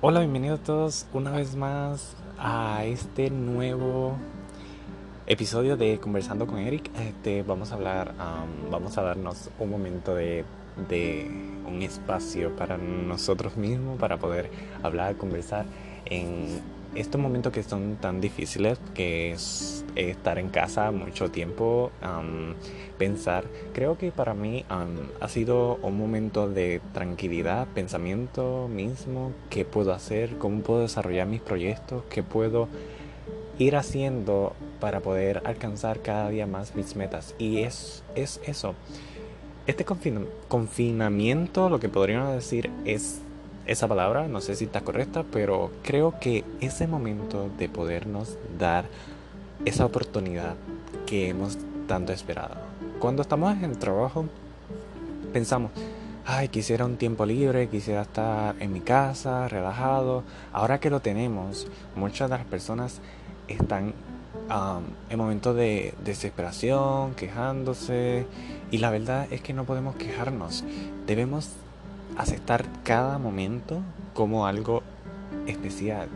Hola, bienvenidos todos una vez más a este nuevo episodio de Conversando con Eric. Este, vamos a hablar, vamos a darnos un momento de, de, un espacio para nosotros mismos, para poder hablar, conversar en estos momentos que son tan difíciles, que es estar en casa mucho tiempo, pensar, creo que para mí ha sido un momento de tranquilidad, pensamiento mismo, qué puedo hacer, cómo puedo desarrollar mis proyectos, qué puedo ir haciendo para poder alcanzar cada día más mis metas. Y es, es eso. Este confinamiento, lo que podríamos decir, es esa palabra, no sé si está correcta, pero creo que ese momento de podernos dar esa oportunidad que hemos tanto esperado. Cuando estamos en el trabajo, pensamos, ay, quisiera un tiempo libre, quisiera estar en mi casa, relajado. Ahora que lo tenemos, muchas de las personas están en momentos de desesperación, quejándose, y la verdad es que no podemos quejarnos. Debemos aceptar cada momento como algo especial.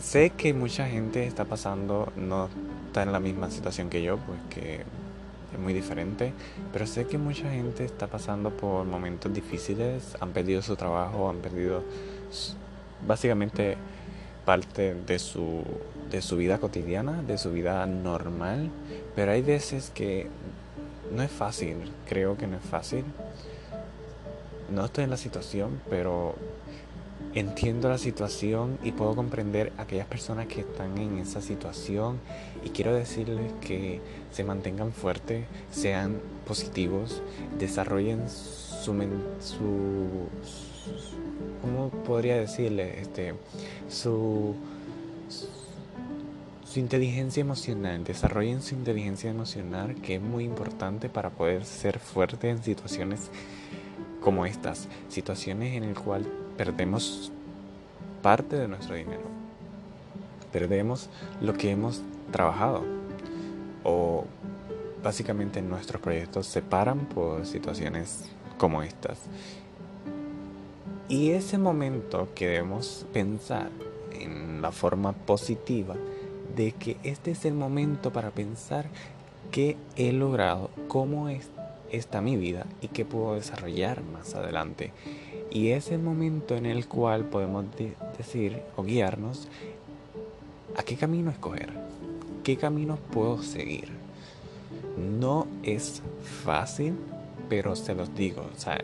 Sé que mucha gente está pasando, no está en la misma situación que yo, pues que es muy diferente, pero sé que mucha gente está pasando por momentos difíciles, han perdido su trabajo, han perdido básicamente parte de su, de su vida cotidiana, de su vida normal, pero hay veces que no es fácil, creo que no es fácil no estoy en la situación, pero entiendo la situación y puedo comprender a aquellas personas que están en esa situación y quiero decirles que se mantengan fuertes, sean positivos, desarrollen su, su, ¿cómo podría decirle? Este, su, su inteligencia emocional, desarrollen su inteligencia emocional que es muy importante para poder ser fuerte en situaciones como estas, situaciones en el cual perdemos parte de nuestro dinero, perdemos lo que hemos trabajado o básicamente nuestros proyectos se paran por situaciones como estas. Y ese momento que debemos pensar en la forma positiva de que este es el momento para pensar qué he logrado, cómo es está mi vida y qué puedo desarrollar más adelante. Y es el momento en el cual podemos decir o guiarnos a qué camino escoger, qué camino puedo seguir. No es fácil, pero se los digo, o sea,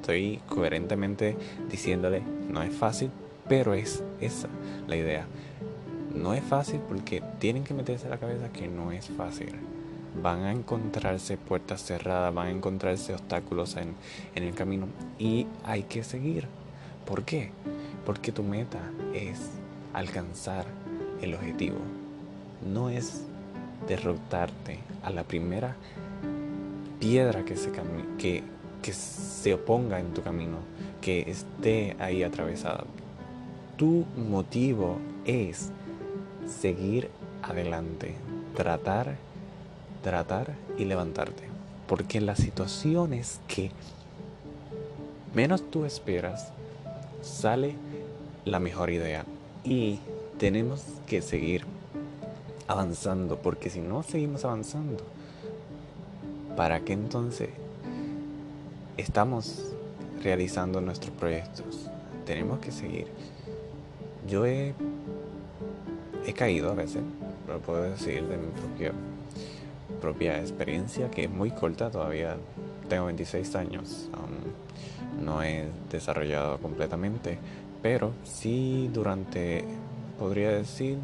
estoy coherentemente diciéndole, no es fácil, pero es esa la idea. No es fácil porque tienen que meterse a la cabeza que no es fácil van a encontrarse puertas cerradas, van a encontrarse obstáculos en, el camino y hay que seguir. ¿Por qué? Porque tu meta es alcanzar el objetivo. No es derrotarte a la primera piedra que se, que, que se oponga en tu camino, que esté ahí atravesada. Tu motivo es seguir adelante, tratar tratar y levantarte. Porque las situaciones que menos tú esperas, sale la mejor idea. Y tenemos que seguir avanzando, porque si no seguimos avanzando, ¿para qué entonces estamos realizando nuestros proyectos? Tenemos que seguir. Yo he, he caído a veces, lo puedo decir de mi propio propia experiencia, que es muy corta, todavía. Tengo 26 años, no he desarrollado completamente, pero sí durante, podría decir,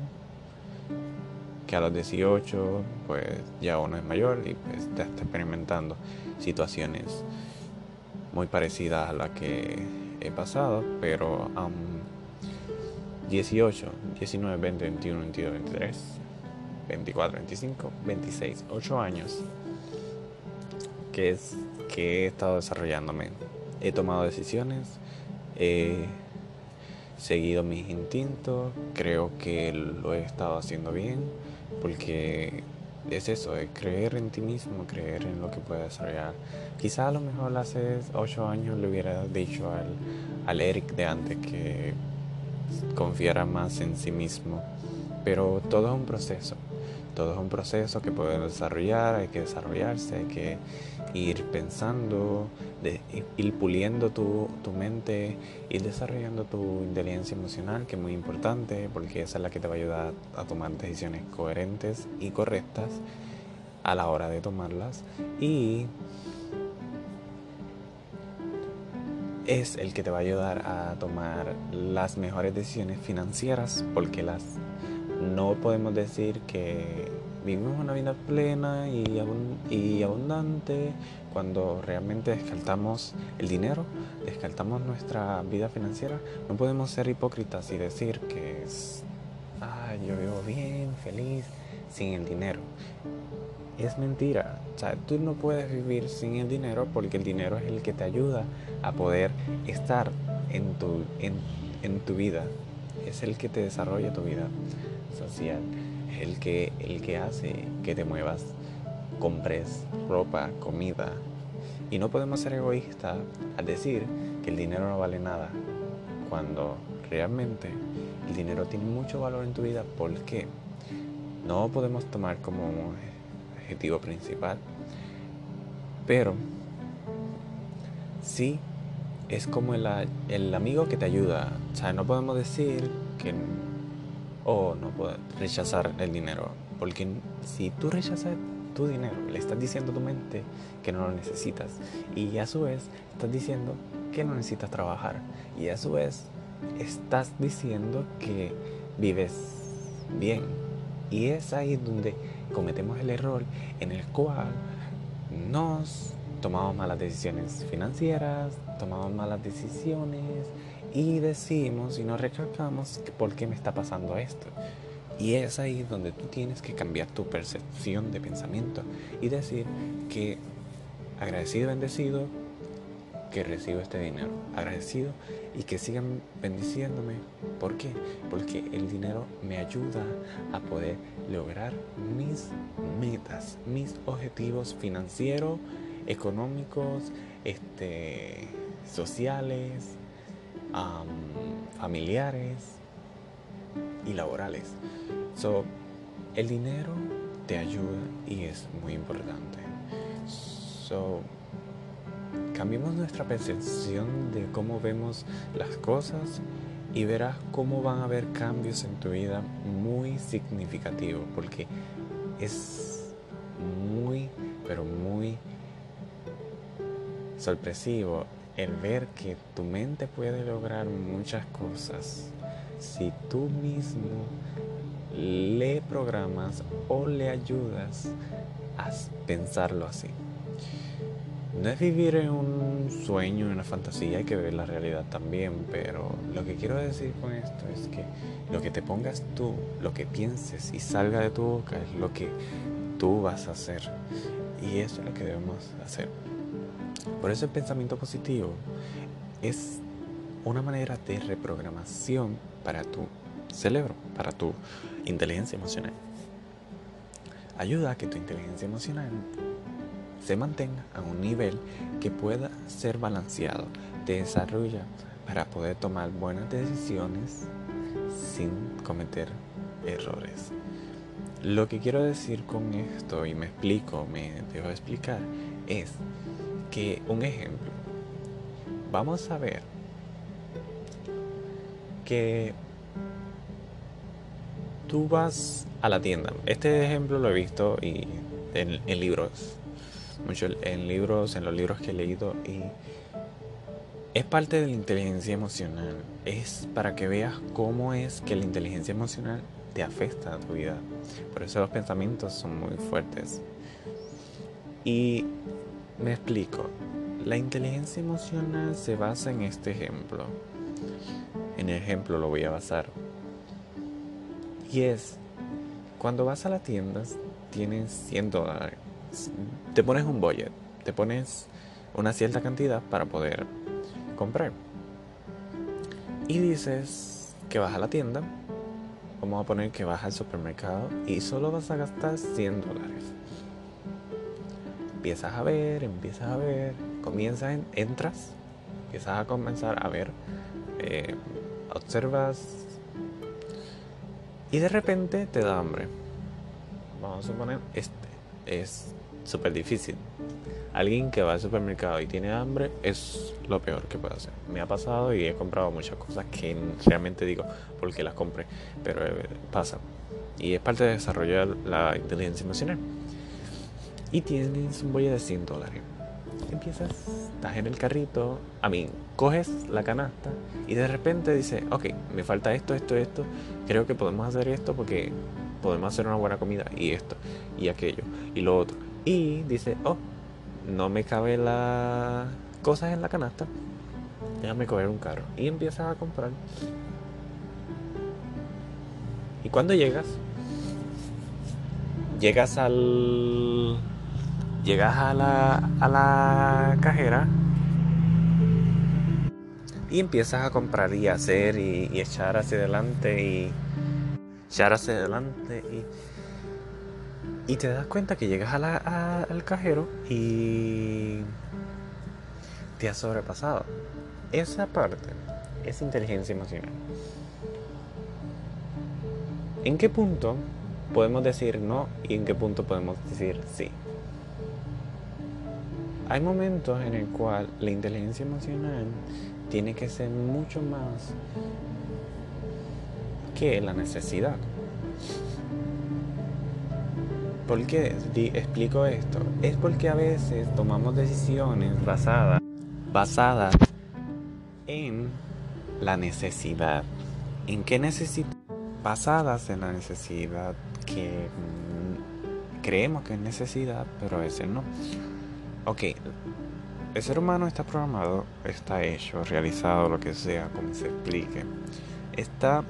que a los 18 pues ya uno es mayor y pues ya está experimentando situaciones muy parecidas a las que he pasado, pero 18, 19, 20, 21, 22, 23 24, 25, 26, 8 años que, es, que he estado desarrollándome. He tomado decisiones, he seguido mis instintos, creo que lo he estado haciendo bien porque es eso, es creer en ti mismo, creer en lo que puedes desarrollar. Quizá a lo mejor hace ocho años le hubiera dicho al, al Eric de antes que confiara más en sí mismo, pero todo es un proceso. Todo es un proceso que puede desarrollar, hay que desarrollarse, hay que ir pensando, ir puliendo tu, tu, mente, ir desarrollando tu inteligencia emocional, que es muy importante, porque esa es la que te va a ayudar a tomar decisiones coherentes y correctas a la hora de tomarlas. Y es el que te va a ayudar a tomar las mejores decisiones financieras, porque las no podemos decir que vivimos una vida plena y, abundante cuando realmente descartamos el dinero, descartamos nuestra vida financiera. No podemos ser hipócritas y decir que es, ah, yo vivo bien, feliz, sin el dinero. Es mentira. O tú no puedes vivir sin el dinero porque el dinero es el que te ayuda a poder estar en tu, en, en tu vida. Es el que te desarrolla tu vida social, es el que, el que hace que te muevas, compres ropa, comida. Y no podemos ser egoístas al decir que el dinero no vale nada, cuando realmente el dinero tiene mucho valor en tu vida porque no podemos tomar como objetivo principal, pero sí es como el, el amigo que te ayuda. O sea, no podemos decir que o no puedes rechazar el dinero. Porque si tú rechazas tu dinero, le estás diciendo a tu mente que no lo necesitas. Y a su vez estás diciendo que no necesitas trabajar. Y a su vez estás diciendo que vives bien. Y es ahí donde cometemos el error en el cual nos tomamos malas decisiones financieras, tomamos malas decisiones y decimos y nos recalcamos por qué me está pasando esto. Y es ahí donde tú tienes que cambiar tu percepción de pensamiento y decir que agradecido, bendecido, que recibo este dinero. Agradecido y que sigan bendiciéndome. ¿Por qué? Porque el dinero me ayuda a poder lograr mis metas, mis objetivos financieros, económicos, este, sociales, familiares y laborales. So, el dinero te ayuda y es muy importante. So, cambiemos nuestra percepción de cómo vemos las cosas y verás cómo van a haber cambios en tu vida muy significativos porque es muy pero muy sorpresivo el ver que tu mente puede lograr muchas cosas si tú mismo le programas o le ayudas a pensarlo así. No es vivir en un sueño, en una fantasía, hay que ver la realidad también, pero lo que quiero decir con esto es que lo que te pongas tú, lo que pienses y salga de tu boca es lo que tú vas a hacer. Y eso es lo que debemos hacer. Por eso el pensamiento positivo es una manera de reprogramación para tu cerebro, para tu inteligencia emocional. Ayuda a que tu inteligencia emocional se mantenga a un nivel que pueda ser balanceado, te desarrolla para poder tomar buenas decisiones sin cometer errores. Lo que quiero decir con esto, y me explico, me dejo explicar, es un ejemplo, vamos a ver que tú vas a la tienda. Este ejemplo lo he visto y en, en libros, mucho en libros, en los libros que he leído y es parte de la inteligencia emocional. Es para que veas cómo es que la inteligencia emocional te afecta a tu vida. Por eso los pensamientos son muy fuertes. Y me explico. La inteligencia emocional se basa en este ejemplo. En el ejemplo lo voy a basar. Y es, cuando vas a la tienda, tienes 100 dólares. Te pones un budget, te pones una cierta cantidad para poder comprar. Y dices que vas a la tienda vamos a poner que vas al supermercado y solo vas a gastar 100 dólares. Empiezas a ver, empiezas a ver, comienzas, en, entras, empiezas a comenzar a ver, eh, observas y de repente te da hambre. Vamos a suponer, este es súper difícil. Alguien que va al supermercado y tiene hambre es lo peor que puede hacer. Me ha pasado y he comprado muchas cosas que realmente digo porque las compré, pero eh, pasa. Y es parte de desarrollar la inteligencia emocional. Y tienes un bollo de 100 dólares. Empiezas, estás en el carrito, a mí, coges la canasta y de repente dices, ok, me falta esto, esto, esto, creo que podemos hacer esto porque podemos hacer una buena comida y esto y aquello y lo otro. Y dice, oh, no me cabe las cosas en la canasta, déjame coger un carro. Y empiezas a comprar. Y cuando llegas, llegas al. Llegas a la, a la cajera y empiezas a comprar y hacer y, echar hacia adelante y echar hacia adelante y y te das cuenta que llegas al cajero y te has sobrepasado. Esa parte es inteligencia emocional. ¿En qué punto podemos decir no y en qué punto podemos decir sí? Hay momentos en el cual la inteligencia emocional tiene que ser mucho más que la necesidad. ¿Por qué explico esto? Es porque a veces tomamos decisiones basadas, en la necesidad. ¿En qué necesito? Basadas en la necesidad que mm, creemos que es necesidad, pero a veces no. Ok, el ser humano está programado, está hecho, realizado, lo que sea, como se explique. Está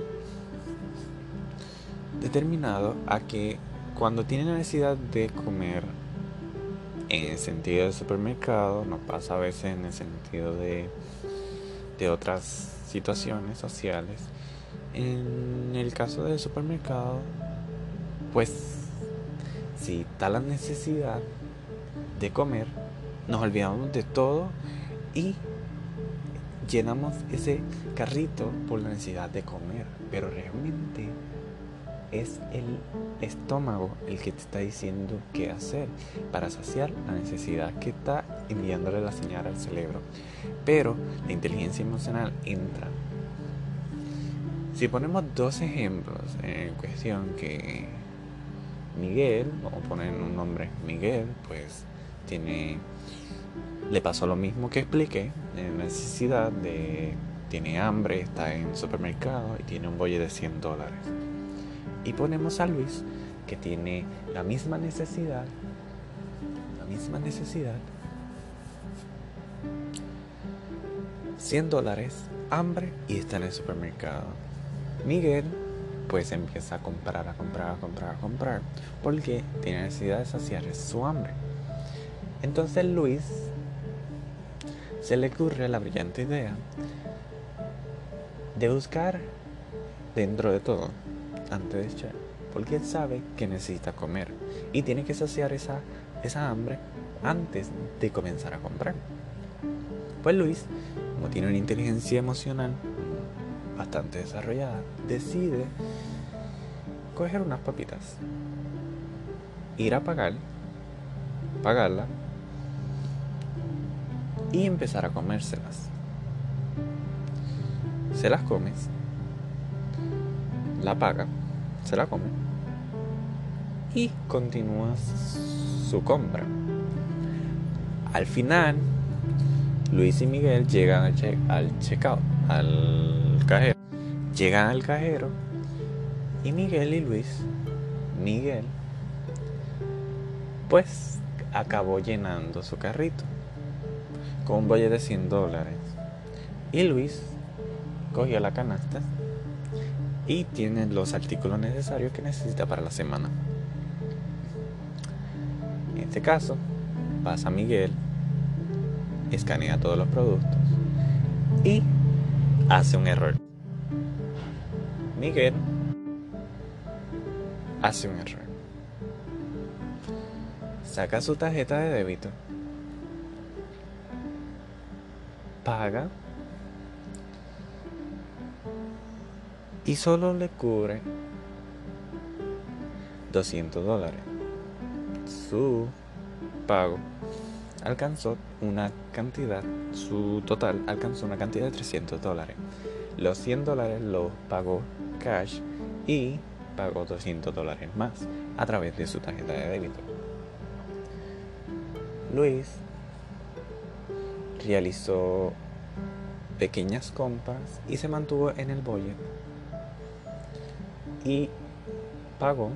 determinado a que cuando tiene necesidad de comer en el sentido del supermercado, no pasa a veces en el sentido de, de otras situaciones sociales. En el caso del supermercado, pues si está la necesidad de comer, nos olvidamos de todo y llenamos ese carrito por la necesidad de comer. Pero realmente es el estómago el que te está diciendo qué hacer para saciar la necesidad que está enviándole la señal al cerebro. Pero la inteligencia emocional entra. Si ponemos dos ejemplos en cuestión que Miguel, vamos a poner un nombre, Miguel, pues tiene, le pasó lo mismo que expliqué, necesidad de, tiene hambre, está en supermercado y tiene un bolle de 100 dólares y ponemos a Luis, que tiene la misma necesidad, la misma necesidad, 100 dólares, hambre y está en el supermercado. Miguel pues empieza a comprar, a comprar, a comprar, a comprar, porque tiene necesidad de saciar su hambre. Entonces Luis se le ocurre la brillante idea de buscar dentro de todo antes de echar, porque él sabe que necesita comer y tiene que saciar esa, esa hambre antes de comenzar a comprar. Pues Luis, como tiene una inteligencia emocional bastante desarrollada, decide coger unas papitas, ir a pagar, pagarla y empezar a comérselas. Se las comes, la paga se la come y continúa su compra. Al final, Luis y Miguel llegan al, al checkout, al cajero. Llegan al cajero y Miguel y Luis, Miguel, pues acabó llenando su carrito con un bolle de 100 dólares. Y Luis cogió la canasta y tiene los artículos necesarios que necesita para la semana. En este caso, pasa Miguel, escanea todos los productos y hace un error. Miguel hace un error. Saca su tarjeta de débito. Paga. Y solo le cubre 200 dólares. Su pago alcanzó una cantidad, su total alcanzó una cantidad de 300 dólares. Los 100 dólares los pagó cash y pagó 200 dólares más a través de su tarjeta de débito. Luis realizó pequeñas compras y se mantuvo en el bolle y pagó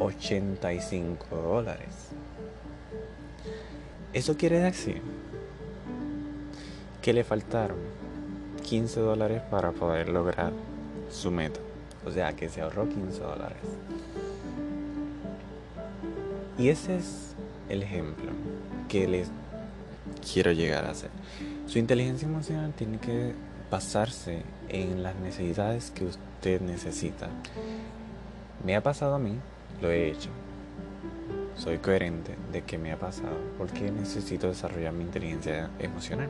85 dólares. Eso quiere decir que le faltaron 15 dólares para poder lograr su meta. O sea que se ahorró 15 dólares. Y ese es el ejemplo que les quiero llegar a hacer. Su inteligencia emocional tiene que basarse en las necesidades que usted necesita. Me ha pasado a mí lo he hecho. Soy coherente de que me ha pasado porque necesito desarrollar mi inteligencia emocional.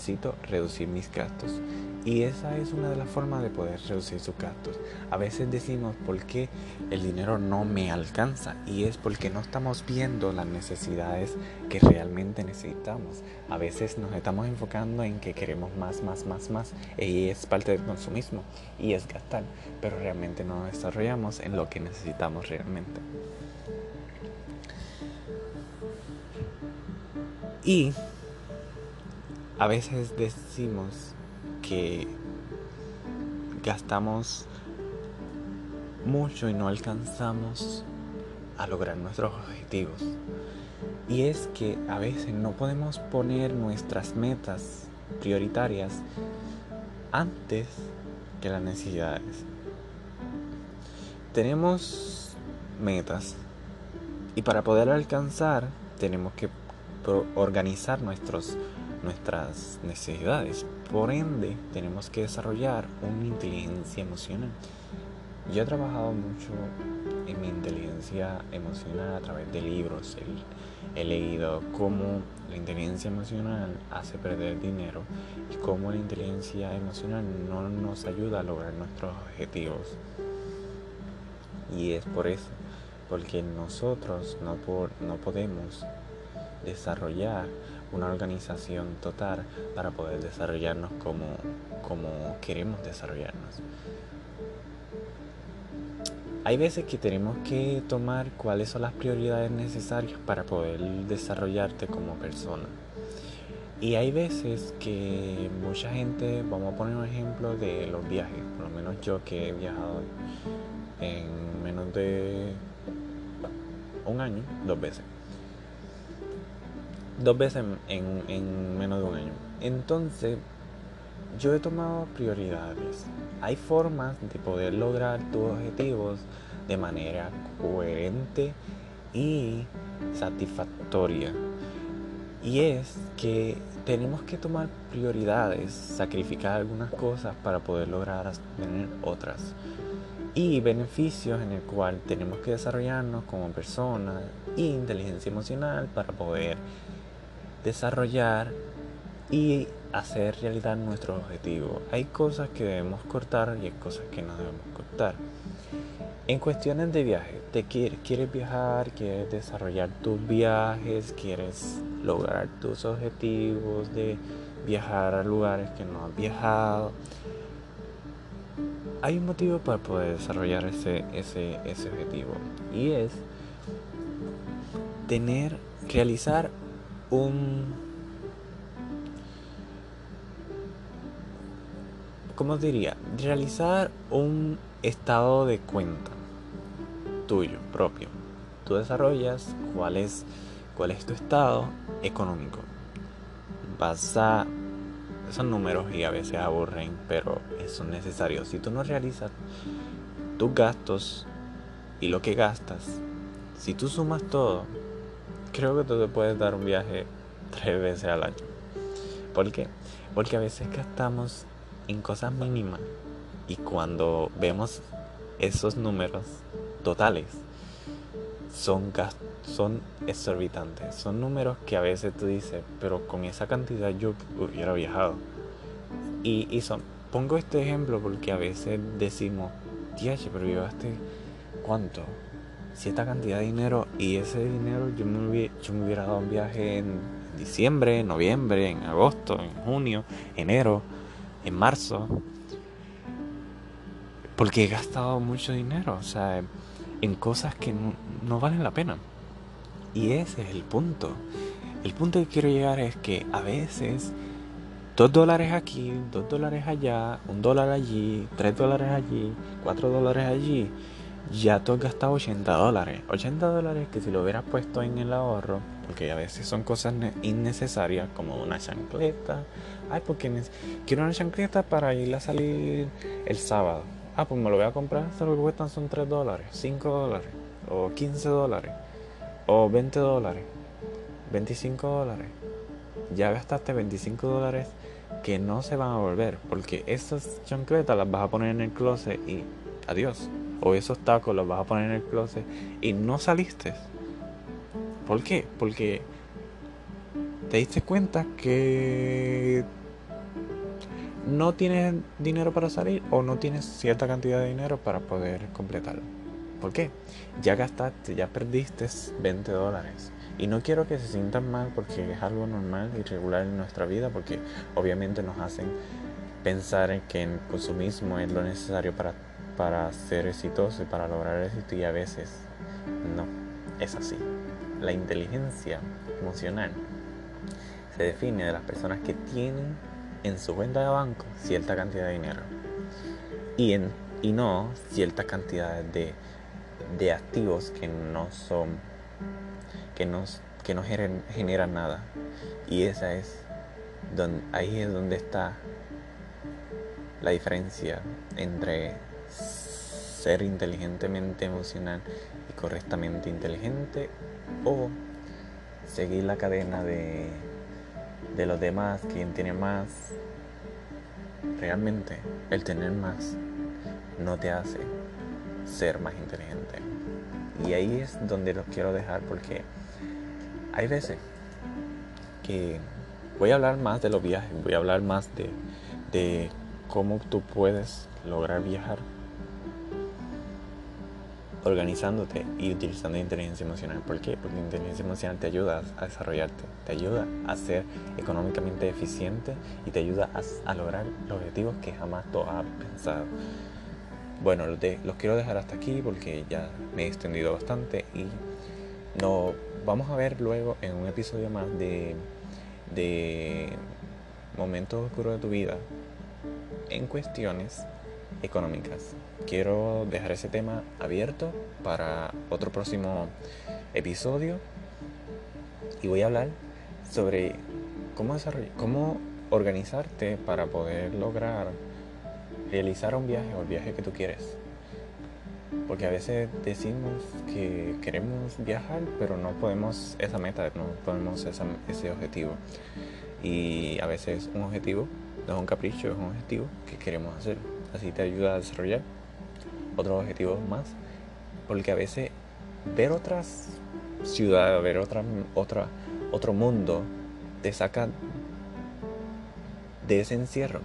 Necesito reducir mis gastos. Y esa es una de las formas de poder reducir sus gastos. A veces decimos por qué el dinero no me alcanza y es porque no estamos viendo las necesidades que realmente necesitamos. A veces nos estamos enfocando en que queremos más, más, más, más y es parte del consumismo y es gastar, pero realmente no nos desarrollamos en lo que necesitamos realmente. Y a veces decimos que gastamos mucho y no alcanzamos a lograr nuestros objetivos. Y es que a veces no podemos poner nuestras metas prioritarias antes que las necesidades. Tenemos metas y para poder alcanzar tenemos que organizar nuestros nuestras necesidades. Por ende, tenemos que desarrollar una inteligencia emocional. Yo he trabajado mucho en mi inteligencia emocional a través de libros. He, leído cómo la inteligencia emocional hace perder dinero y cómo la inteligencia emocional no nos ayuda a lograr nuestros objetivos. Y es por eso, porque nosotros no, no podemos desarrollar una organización total para poder desarrollarnos como, como queremos desarrollarnos. Hay veces que tenemos que tomar cuáles son las prioridades necesarias para poder desarrollarte como persona. Y hay veces que mucha gente, vamos a poner un ejemplo de los viajes, por lo menos yo que he viajado en menos de un año, dos veces dos veces en, menos de un año. Entonces, yo he tomado prioridades. Hay formas de poder lograr tus objetivos de manera coherente y satisfactoria. Y es que tenemos que tomar prioridades, sacrificar algunas cosas para poder lograr tener otras. Y beneficios en el cual tenemos que desarrollarnos como personas y inteligencia emocional para poder desarrollar y hacer realidad nuestro objetivo. Hay cosas que debemos cortar y hay cosas que no debemos cortar. En cuestiones de viaje, te quieres, viajar, quieres desarrollar tus viajes, quieres lograr tus objetivos de viajar a lugares que no has viajado. Hay un motivo para poder desarrollar ese, ese, ese objetivo y es tener, realizar un... ¿Cómo diría? Realizar un estado de cuenta tuyo, propio. Tú desarrollas cuál es, cuál es tu estado económico. Vas a... Son números y a veces aburren, pero son necesarios. Si tú no realizas tus gastos y lo que gastas, si tú sumas todo, creo que tú te puedes dar un viaje tres veces al año. ¿Por qué? Porque a veces gastamos en cosas mínimas y cuando vemos esos números totales son, son exorbitantes. Son números que a veces tú dices, pero con esa cantidad yo hubiera viajado. Y, y son, pongo este ejemplo porque a veces decimos, tiache, pero llevaste cuánto? Cierta cantidad de dinero y ese dinero yo me, hubiera, yo me hubiera dado un viaje en diciembre, noviembre, en agosto, en junio, enero, en marzo. Porque he gastado mucho dinero, o sea, en cosas que no, valen la pena. Y ese es el punto. El punto que quiero llegar es que a veces dos dólares aquí, dos dólares allá, un dólar allí, tres dólares allí, cuatro dólares allí, ya tú has gastado 80 dólares. 80 dólares que si lo hubieras puesto en el ahorro, porque a veces son cosas innecesarias como una chancleta. Ay, porque quiero una chancleta para ir a salir el sábado. Ah, pues me lo voy a comprar, lo que cuestan son 3 dólares, 5 dólares, o 15 dólares, o 20 dólares, 25 dólares. Ya gastaste 25 dólares que no se van a volver, porque esas chancletas las vas a poner en el closet y adiós. O esos tacos los vas a poner en el closet y no saliste. ¿Por qué? Porque te diste cuenta que no tienes dinero para salir o no tienes cierta cantidad de dinero para poder completarlo. ¿Por qué? Ya gastaste, ya perdiste 20 dólares. Y no quiero que se sientan mal porque es algo normal y regular en nuestra vida porque obviamente nos hacen pensar en que el consumismo es lo necesario para, para ser exitoso y para lograr éxito y a veces no, es así. La inteligencia emocional se define de las personas que tienen en su cuenta de banco cierta cantidad de dinero y, en, y no cierta cantidad de, de activos que no son que no, que no generan, nada y esa es donde, ahí es donde está la diferencia entre ser inteligentemente emocional y correctamente inteligente o seguir la cadena de de los demás, quien tiene más, realmente el tener más no te hace ser más inteligente. Y ahí es donde los quiero dejar porque hay veces que voy a hablar más de los viajes, voy a hablar más de, de cómo tú puedes lograr viajar organizándote y utilizando inteligencia emocional. ¿Por qué? Porque inteligencia emocional te ayuda a desarrollarte, te ayuda a ser económicamente eficiente y te ayuda a, lograr los objetivos que jamás tú has pensado. Bueno, los, los quiero dejar hasta aquí porque ya me he extendido bastante y nos vamos a ver luego en un episodio más de, de momentos oscuros de tu vida en cuestiones económicas. Quiero dejar ese tema abierto para otro próximo episodio y voy a hablar sobre cómo, cómo organizarte para poder lograr realizar un viaje o el viaje que tú quieres. Porque a veces decimos que queremos viajar, pero no podemos esa meta, no podemos ese objetivo. Y a veces un objetivo no es un capricho, es un objetivo que queremos hacer así te ayuda a desarrollar otros objetivos más, porque a veces ver otras ciudades, ver otra, otra, otro mundo, te saca de ese encierro.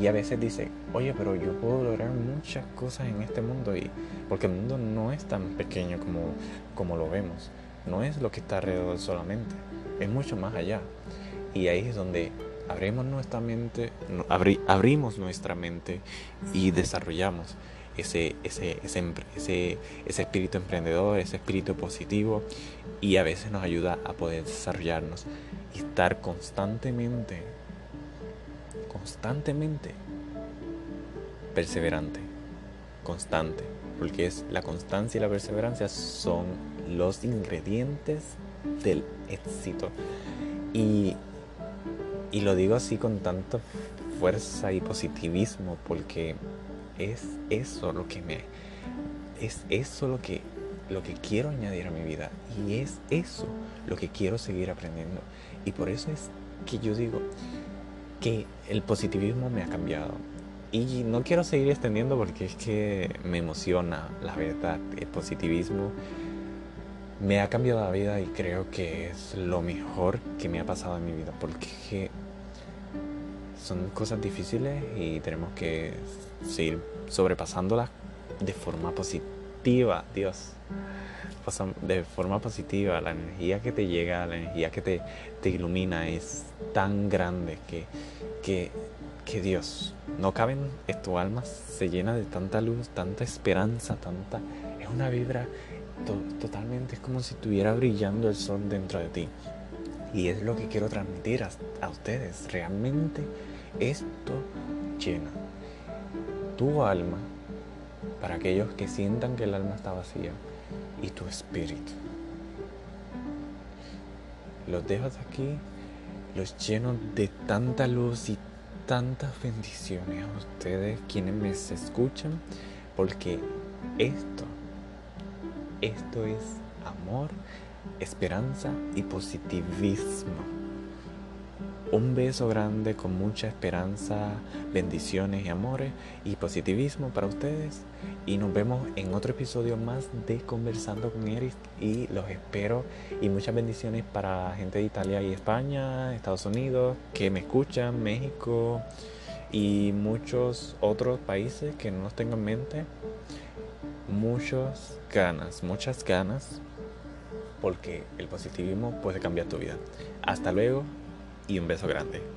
Y a veces dice, oye, pero yo puedo lograr muchas cosas en este mundo, y porque el mundo no es tan pequeño como, como lo vemos, no es lo que está alrededor solamente, es mucho más allá. Y ahí es donde abrimos nuestra mente, abrimos nuestra mente y desarrollamos ese, ese, ese, ese, espíritu emprendedor, ese espíritu positivo y a veces nos ayuda a poder desarrollarnos y estar constantemente, constantemente perseverante, constante, porque es la constancia y la perseverancia son los ingredientes del éxito. Y y lo digo así con tanta fuerza y positivismo porque es eso lo que me es eso lo que lo que quiero añadir a mi vida y es eso lo que quiero seguir aprendiendo. Y por eso es que yo digo que el positivismo me ha cambiado. Y no quiero seguir extendiendo porque es que me emociona, la verdad, el positivismo me ha cambiado la vida y creo que es lo mejor que me ha pasado en mi vida porque son cosas difíciles y tenemos que seguir sobrepasándolas de forma positiva, Dios. De forma positiva, la energía que te llega, la energía que te, te ilumina es tan grande que, que que Dios, no caben en tu alma, se llena de tanta luz, tanta esperanza, tanta... Es una vibra totalmente, es como si estuviera brillando el sol dentro de ti. Y es lo que quiero transmitir a, a ustedes. Realmente esto llena tu alma para aquellos que sientan que el alma está vacía y tu espíritu. Los dejo aquí, los lleno de tanta luz y tantas bendiciones a ustedes quienes me escuchan, porque esto, esto es amor, esperanza y positivismo. Un beso grande con mucha esperanza, bendiciones y amores y positivismo para ustedes. Y nos vemos en otro episodio más de Conversando con Eric. Y los espero. Y muchas bendiciones para gente de Italia y España, Estados Unidos, que me escuchan, México y muchos otros países que no los tengo en mente. Muchas ganas, muchas ganas. Porque el positivismo puede cambiar tu vida. Hasta luego y un beso grande.